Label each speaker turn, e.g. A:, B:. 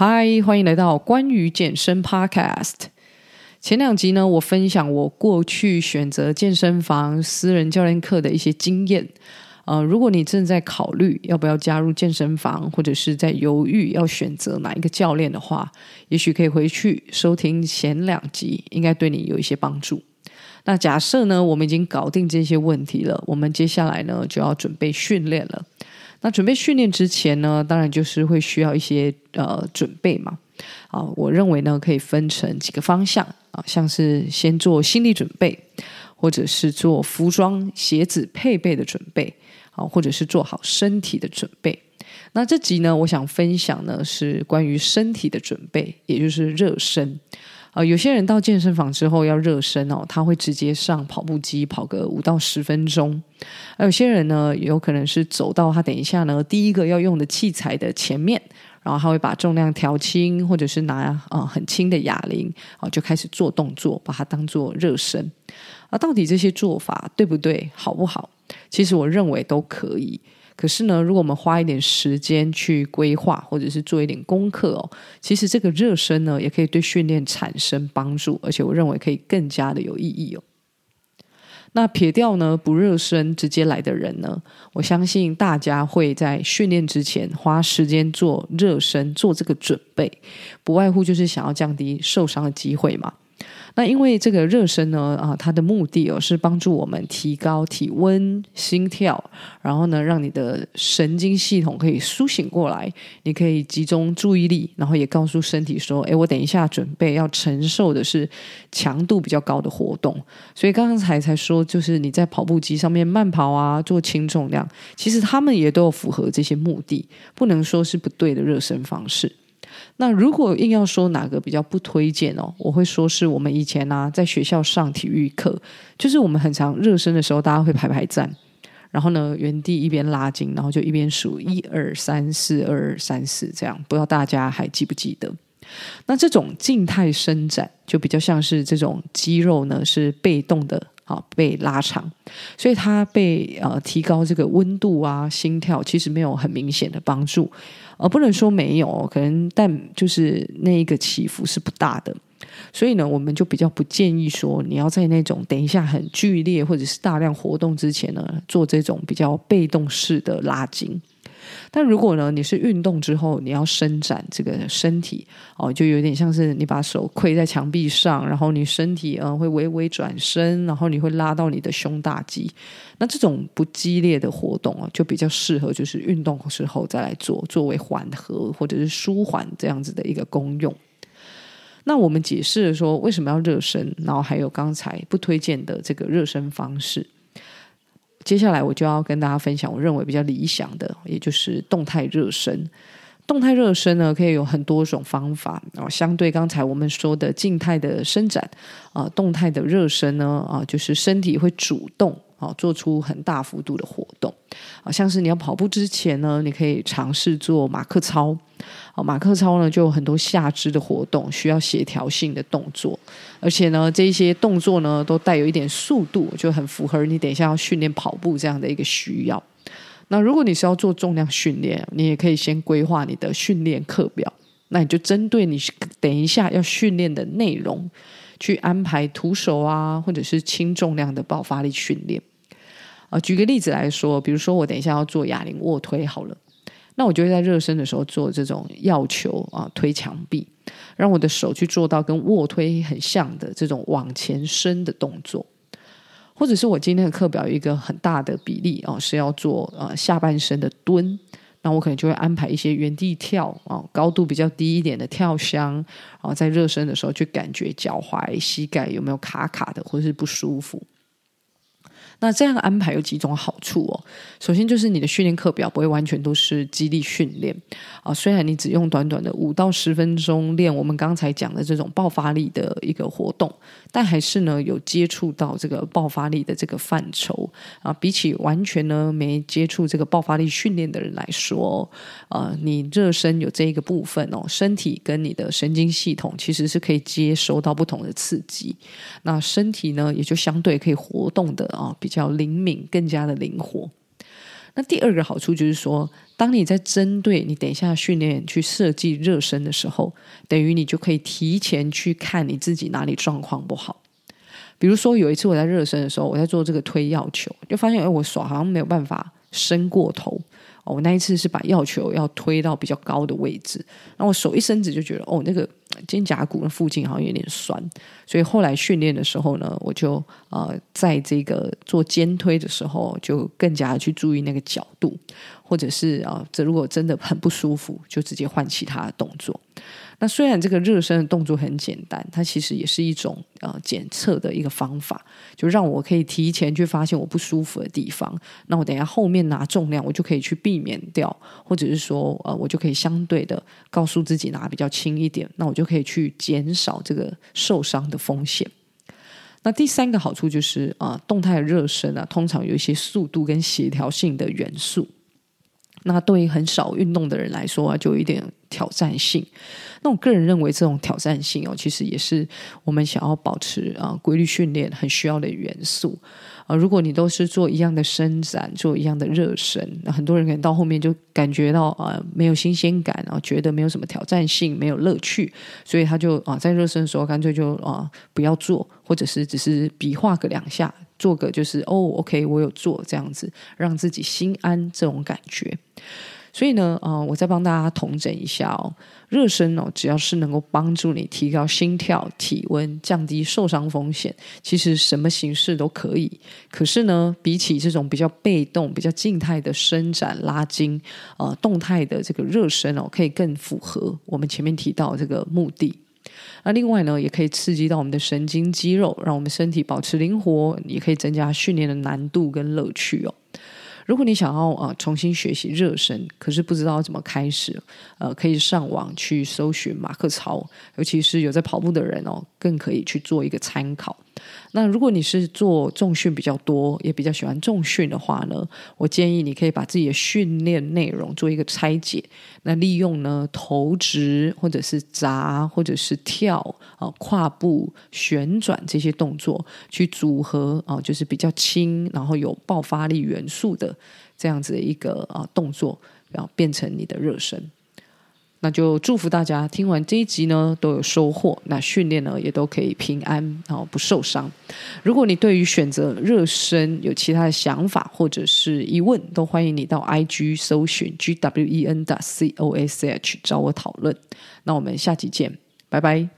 A: 嗨，欢迎来到关于健身 Podcast。前两集呢，我分享我过去选择健身房、私人教练课的一些经验。呃，如果你正在考虑要不要加入健身房，或者是在犹豫要选择哪一个教练的话，也许可以回去收听前两集，应该对你有一些帮助。那假设呢，我们已经搞定这些问题了，我们接下来呢就要准备训练了。那准备训练之前呢，当然就是会需要一些呃准备嘛。啊，我认为呢可以分成几个方向啊，像是先做心理准备，或者是做服装、鞋子配备的准备，啊，或者是做好身体的准备。那这集呢，我想分享呢是关于身体的准备，也就是热身。呃，有些人到健身房之后要热身哦，他会直接上跑步机跑个五到十分钟。而有些人呢，有可能是走到他等一下呢第一个要用的器材的前面，然后他会把重量调轻，或者是拿啊、呃、很轻的哑铃啊，就开始做动作，把它当做热身。啊，到底这些做法对不对，好不好？其实我认为都可以。可是呢，如果我们花一点时间去规划，或者是做一点功课哦，其实这个热身呢，也可以对训练产生帮助，而且我认为可以更加的有意义哦。那撇掉呢不热身直接来的人呢，我相信大家会在训练之前花时间做热身，做这个准备，不外乎就是想要降低受伤的机会嘛。那因为这个热身呢，啊，它的目的哦是帮助我们提高体温、心跳，然后呢，让你的神经系统可以苏醒过来，你可以集中注意力，然后也告诉身体说，哎，我等一下准备要承受的是强度比较高的活动。所以刚刚才才说，就是你在跑步机上面慢跑啊，做轻重量，其实他们也都有符合这些目的，不能说是不对的热身方式。那如果硬要说哪个比较不推荐哦，我会说是我们以前啊在学校上体育课，就是我们很常热身的时候，大家会排排站，然后呢原地一边拉筋，然后就一边数一二三四二三四这样，不知道大家还记不记得？那这种静态伸展就比较像是这种肌肉呢是被动的啊被拉长，所以它被呃提高这个温度啊心跳其实没有很明显的帮助。而不能说没有，可能但就是那一个起伏是不大的，所以呢，我们就比较不建议说你要在那种等一下很剧烈或者是大量活动之前呢，做这种比较被动式的拉筋。但如果呢，你是运动之后你要伸展这个身体哦，就有点像是你把手跪在墙壁上，然后你身体呃会微微转身，然后你会拉到你的胸大肌。那这种不激烈的活动啊，就比较适合就是运动时候再来做，作为缓和或者是舒缓这样子的一个功用。那我们解释说为什么要热身，然后还有刚才不推荐的这个热身方式。接下来我就要跟大家分享我认为比较理想的，也就是动态热身。动态热身呢，可以有很多种方法啊。相对刚才我们说的静态的伸展啊，动态的热身呢啊，就是身体会主动。好，做出很大幅度的活动，啊，像是你要跑步之前呢，你可以尝试做马克操。啊，马克操呢就有很多下肢的活动，需要协调性的动作，而且呢，这一些动作呢都带有一点速度，就很符合你等一下要训练跑步这样的一个需要。那如果你是要做重量训练，你也可以先规划你的训练课表，那你就针对你等一下要训练的内容。去安排徒手啊，或者是轻重量的爆发力训练啊。举个例子来说，比如说我等一下要做哑铃卧推好了，那我就会在热身的时候做这种药球啊，推墙壁，让我的手去做到跟卧推很像的这种往前伸的动作。或者是我今天的课表有一个很大的比例啊，是要做呃下半身的蹲。那我可能就会安排一些原地跳啊，高度比较低一点的跳箱，然后在热身的时候去感觉脚踝、膝盖有没有卡卡的，或者是不舒服。那这样安排有几种好处哦。首先就是你的训练课表不会完全都是肌力训练啊，虽然你只用短短的五到十分钟练我们刚才讲的这种爆发力的一个活动，但还是呢有接触到这个爆发力的这个范畴啊。比起完全呢没接触这个爆发力训练的人来说，啊，你热身有这一个部分哦，身体跟你的神经系统其实是可以接收到不同的刺激，那身体呢也就相对可以活动的啊。比较灵敏，更加的灵活。那第二个好处就是说，当你在针对你等一下训练去设计热身的时候，等于你就可以提前去看你自己哪里状况不好。比如说有一次我在热身的时候，我在做这个推药球，就发现哎，我手好像没有办法伸过头。我那一次是把药球要推到比较高的位置，然后我手一伸直就觉得哦，那个肩胛骨的附近好像有点酸，所以后来训练的时候呢，我就呃在这个做肩推的时候，就更加去注意那个角度，或者是啊，这如果真的很不舒服，就直接换其他的动作。那虽然这个热身的动作很简单，它其实也是一种呃检测的一个方法，就让我可以提前去发现我不舒服的地方。那我等一下后面拿重量，我就可以去避免掉，或者是说呃，我就可以相对的告诉自己拿比较轻一点，那我就可以去减少这个受伤的风险。那第三个好处就是啊、动态热身啊，通常有一些速度跟协调性的元素。那对于很少运动的人来说啊，就有一点挑战性。那我个人认为，这种挑战性哦，其实也是我们想要保持啊规律训练很需要的元素啊。如果你都是做一样的伸展，做一样的热身，那很多人可能到后面就感觉到啊没有新鲜感，然后觉得没有什么挑战性，没有乐趣，所以他就啊在热身的时候干脆就啊不要做，或者是只是比划个两下。做个就是哦，OK，我有做这样子，让自己心安这种感觉。所以呢，呃，我再帮大家统整一下哦，热身哦，只要是能够帮助你提高心跳、体温、降低受伤风险，其实什么形式都可以。可是呢，比起这种比较被动、比较静态的伸展、拉筋，呃，动态的这个热身哦，可以更符合我们前面提到这个目的。那另外呢，也可以刺激到我们的神经肌肉，让我们身体保持灵活，也可以增加训练的难度跟乐趣哦。如果你想要呃重新学习热身，可是不知道怎么开始，呃，可以上网去搜寻马克操，尤其是有在跑步的人哦，更可以去做一个参考。那如果你是做重训比较多，也比较喜欢重训的话呢，我建议你可以把自己的训练内容做一个拆解。那利用呢投掷或者是砸或者是跳啊、跨步旋转这些动作去组合啊、就是比较轻然后有爆发力元素的这样子的一个啊、动作，然后变成你的热身。那就祝福大家听完这一集呢都有收获，那训练呢也都可以平安，然后不受伤。如果你对于选择热身有其他的想法或者是疑问，都欢迎你到 IG 搜寻 GWEN 的 COSH 找我讨论。那我们下集见，拜拜。